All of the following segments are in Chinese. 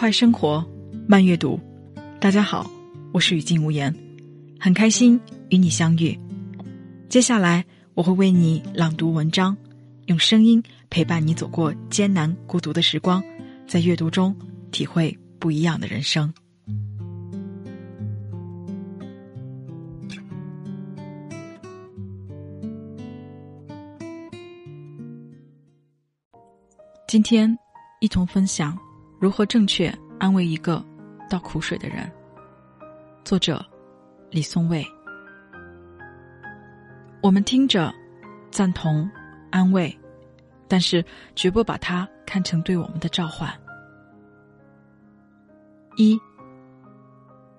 快生活，慢阅读。大家好，我是语静无言，很开心与你相遇。接下来我会为你朗读文章，用声音陪伴你走过艰难孤独的时光，在阅读中体会不一样的人生。今天一同分享。如何正确安慰一个倒苦水的人？作者李松蔚。我们听着赞同安慰，但是绝不把它看成对我们的召唤。一，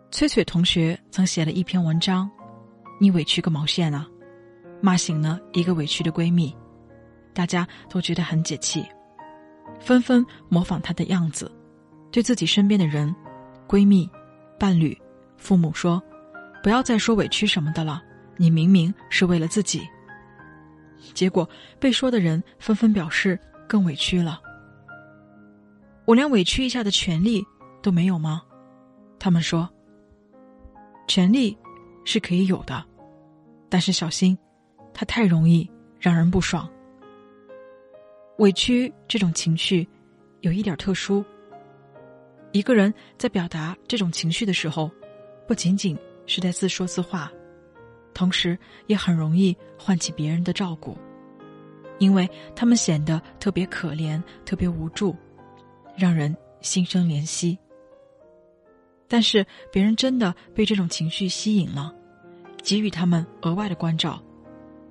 崔崔同学曾写了一篇文章：“你委屈个毛线啊！”骂醒了一个委屈的闺蜜，大家都觉得很解气。纷纷模仿她的样子，对自己身边的人、闺蜜、伴侣、父母说：“不要再说委屈什么的了，你明明是为了自己。”结果被说的人纷纷表示更委屈了。我连委屈一下的权利都没有吗？他们说：“权利是可以有的，但是小心，它太容易让人不爽。”委屈这种情绪，有一点特殊。一个人在表达这种情绪的时候，不仅仅是在自说自话，同时也很容易唤起别人的照顾，因为他们显得特别可怜、特别无助，让人心生怜惜。但是别人真的被这种情绪吸引了，给予他们额外的关照，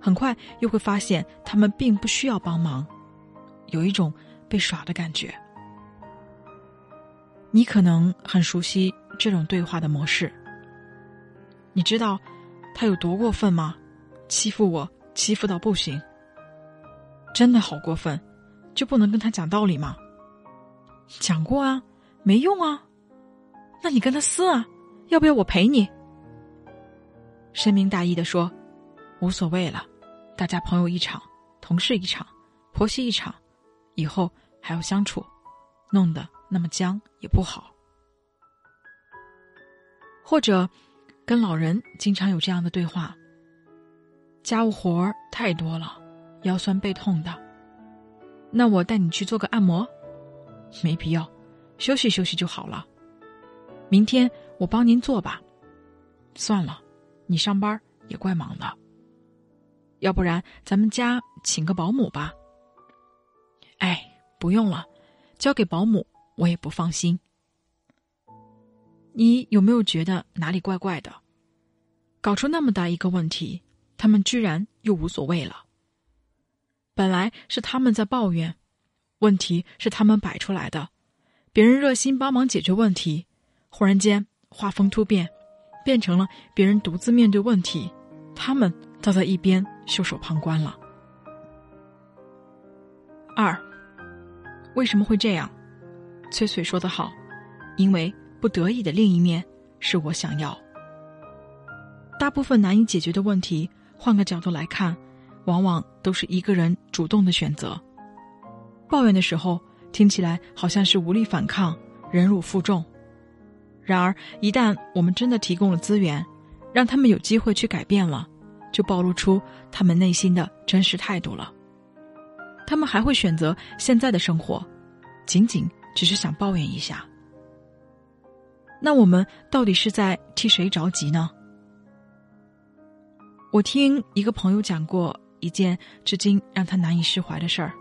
很快又会发现他们并不需要帮忙。有一种被耍的感觉，你可能很熟悉这种对话的模式。你知道他有多过分吗？欺负我，欺负到不行，真的好过分，就不能跟他讲道理吗？讲过啊，没用啊，那你跟他撕啊，要不要我陪你？深明大义的说，无所谓了，大家朋友一场，同事一场，婆媳一场。以后还要相处，弄得那么僵也不好。或者，跟老人经常有这样的对话：家务活儿太多了，腰酸背痛的。那我带你去做个按摩，没必要，休息休息就好了。明天我帮您做吧。算了，你上班也怪忙的。要不然咱们家请个保姆吧。哎，不用了，交给保姆我也不放心。你有没有觉得哪里怪怪的？搞出那么大一个问题，他们居然又无所谓了。本来是他们在抱怨，问题是他们摆出来的，别人热心帮忙解决问题，忽然间画风突变，变成了别人独自面对问题，他们倒在一边袖手旁观了。二。为什么会这样？翠翠说得好，因为不得已的另一面是我想要。大部分难以解决的问题，换个角度来看，往往都是一个人主动的选择。抱怨的时候，听起来好像是无力反抗、忍辱负重；然而，一旦我们真的提供了资源，让他们有机会去改变了，就暴露出他们内心的真实态度了。他们还会选择现在的生活，仅仅只是想抱怨一下。那我们到底是在替谁着急呢？我听一个朋友讲过一件至今让他难以释怀的事儿。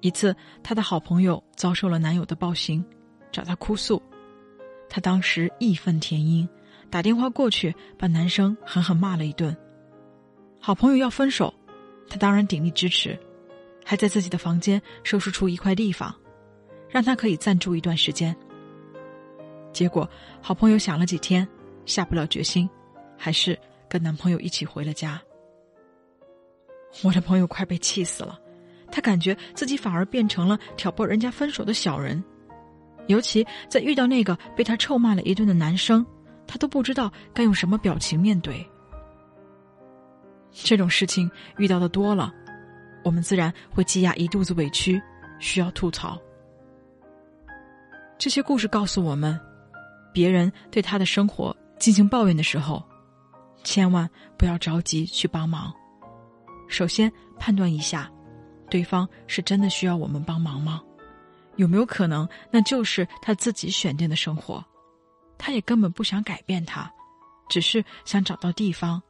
一次，他的好朋友遭受了男友的暴行，找他哭诉，他当时义愤填膺，打电话过去把男生狠狠骂了一顿。好朋友要分手，他当然鼎力支持。还在自己的房间收拾出一块地方，让他可以暂住一段时间。结果，好朋友想了几天，下不了决心，还是跟男朋友一起回了家。我的朋友快被气死了，他感觉自己反而变成了挑拨人家分手的小人，尤其在遇到那个被他臭骂了一顿的男生，他都不知道该用什么表情面对。这种事情遇到的多了。我们自然会积压一肚子委屈，需要吐槽。这些故事告诉我们，别人对他的生活进行抱怨的时候，千万不要着急去帮忙。首先判断一下，对方是真的需要我们帮忙吗？有没有可能那就是他自己选定的生活？他也根本不想改变他，只是想找到地方，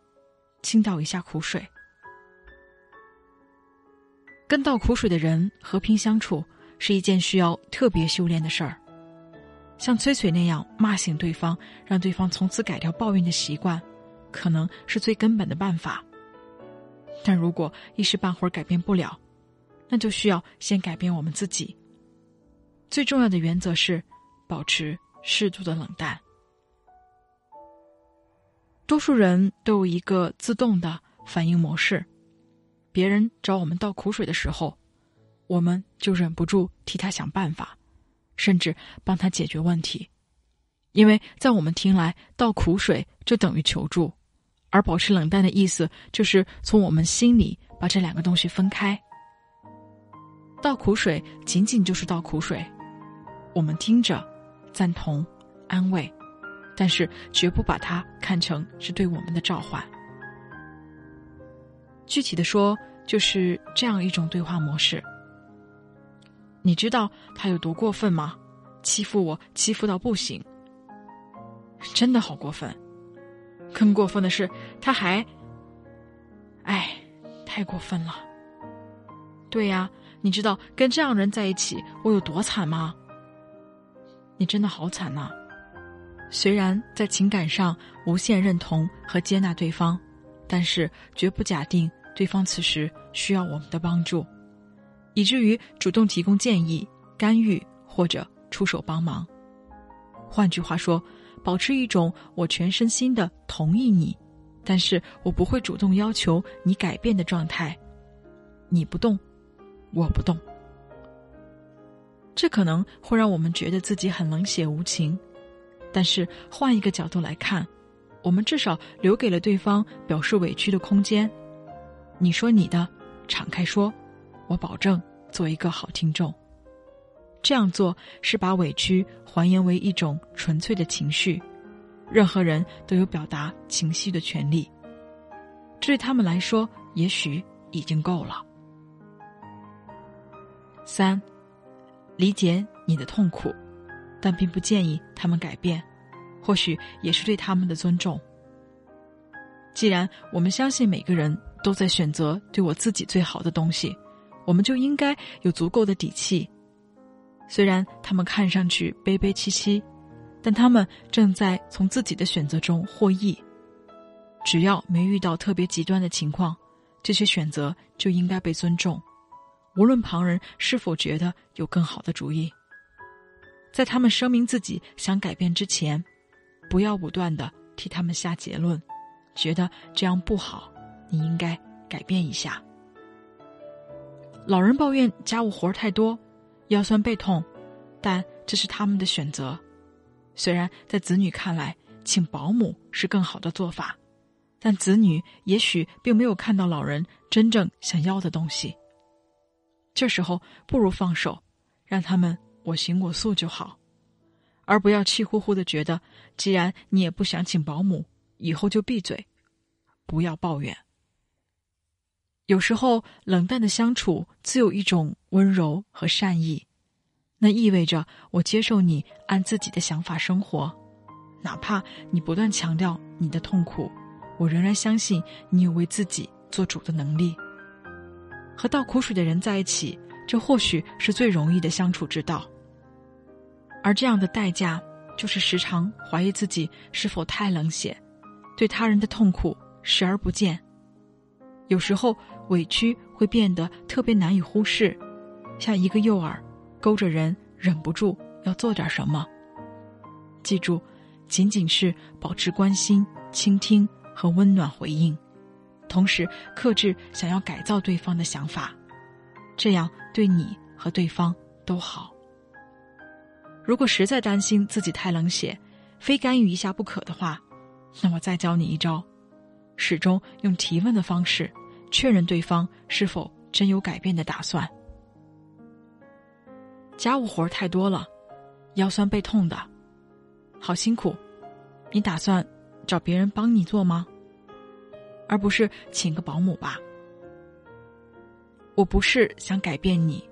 倾倒一下苦水。跟倒苦水的人和平相处是一件需要特别修炼的事儿。像崔崔那样骂醒对方，让对方从此改掉抱怨的习惯，可能是最根本的办法。但如果一时半会儿改变不了，那就需要先改变我们自己。最重要的原则是保持适度的冷淡。多数人都有一个自动的反应模式：别人找我们倒苦水的时候，我们就忍不住替他想办法。甚至帮他解决问题，因为在我们听来，倒苦水就等于求助，而保持冷淡的意思就是从我们心里把这两个东西分开。倒苦水仅仅就是倒苦水，我们听着赞同、安慰，但是绝不把它看成是对我们的召唤。具体的说，就是这样一种对话模式。你知道他有多过分吗？欺负我，欺负到不行，真的好过分。更过分的是，他还……哎，太过分了。对呀，你知道跟这样人在一起我有多惨吗？你真的好惨呐！虽然在情感上无限认同和接纳对方，但是绝不假定对方此时需要我们的帮助。以至于主动提供建议、干预或者出手帮忙。换句话说，保持一种我全身心的同意你，但是我不会主动要求你改变的状态。你不动，我不动。这可能会让我们觉得自己很冷血无情，但是换一个角度来看，我们至少留给了对方表示委屈的空间。你说你的，敞开说。我保证做一个好听众。这样做是把委屈还原为一种纯粹的情绪，任何人都有表达情绪的权利。这对他们来说，也许已经够了。三，理解你的痛苦，但并不建议他们改变，或许也是对他们的尊重。既然我们相信每个人都在选择对我自己最好的东西。我们就应该有足够的底气。虽然他们看上去悲悲戚戚，但他们正在从自己的选择中获益。只要没遇到特别极端的情况，这些选择就应该被尊重，无论旁人是否觉得有更好的主意。在他们声明自己想改变之前，不要武断的替他们下结论，觉得这样不好，你应该改变一下。老人抱怨家务活太多，腰酸背痛，但这是他们的选择。虽然在子女看来，请保姆是更好的做法，但子女也许并没有看到老人真正想要的东西。这时候，不如放手，让他们我行我素就好，而不要气呼呼的觉得，既然你也不想请保姆，以后就闭嘴，不要抱怨。有时候，冷淡的相处自有一种温柔和善意，那意味着我接受你按自己的想法生活，哪怕你不断强调你的痛苦，我仍然相信你有为自己做主的能力。和倒苦水的人在一起，这或许是最容易的相处之道，而这样的代价就是时常怀疑自己是否太冷血，对他人的痛苦视而不见。有时候。委屈会变得特别难以忽视，像一个诱饵，勾着人忍不住要做点什么。记住，仅仅是保持关心、倾听和温暖回应，同时克制想要改造对方的想法，这样对你和对方都好。如果实在担心自己太冷血，非干预一下不可的话，那我再教你一招：始终用提问的方式。确认对方是否真有改变的打算。家务活太多了，腰酸背痛的，好辛苦，你打算找别人帮你做吗？而不是请个保姆吧？我不是想改变你，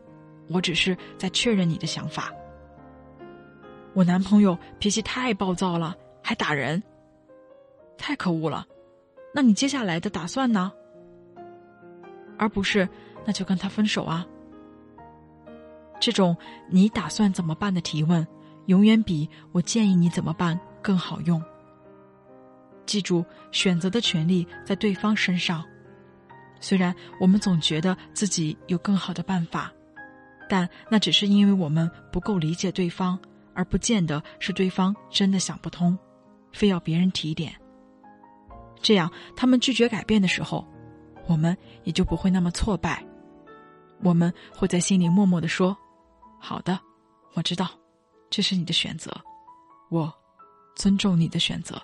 我只是在确认你的想法。我男朋友脾气太暴躁了，还打人，太可恶了。那你接下来的打算呢？而不是那就跟他分手啊？这种你打算怎么办的提问，永远比我建议你怎么办更好用。记住，选择的权利在对方身上。虽然我们总觉得自己有更好的办法，但那只是因为我们不够理解对方，而不见得是对方真的想不通，非要别人提点。这样，他们拒绝改变的时候，我们也就不会那么挫败。我们会在心里默默的说：“好的，我知道，这是你的选择，我尊重你的选择。”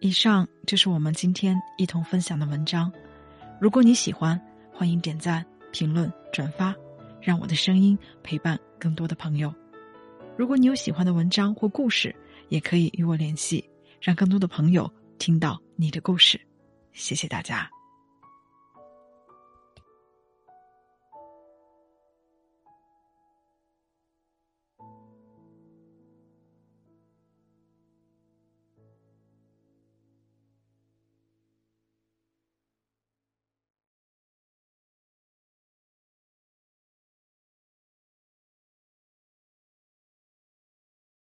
以上就是我们今天一同分享的文章。如果你喜欢，欢迎点赞、评论、转发，让我的声音陪伴更多的朋友。如果你有喜欢的文章或故事，也可以与我联系，让更多的朋友听到你的故事。谢谢大家。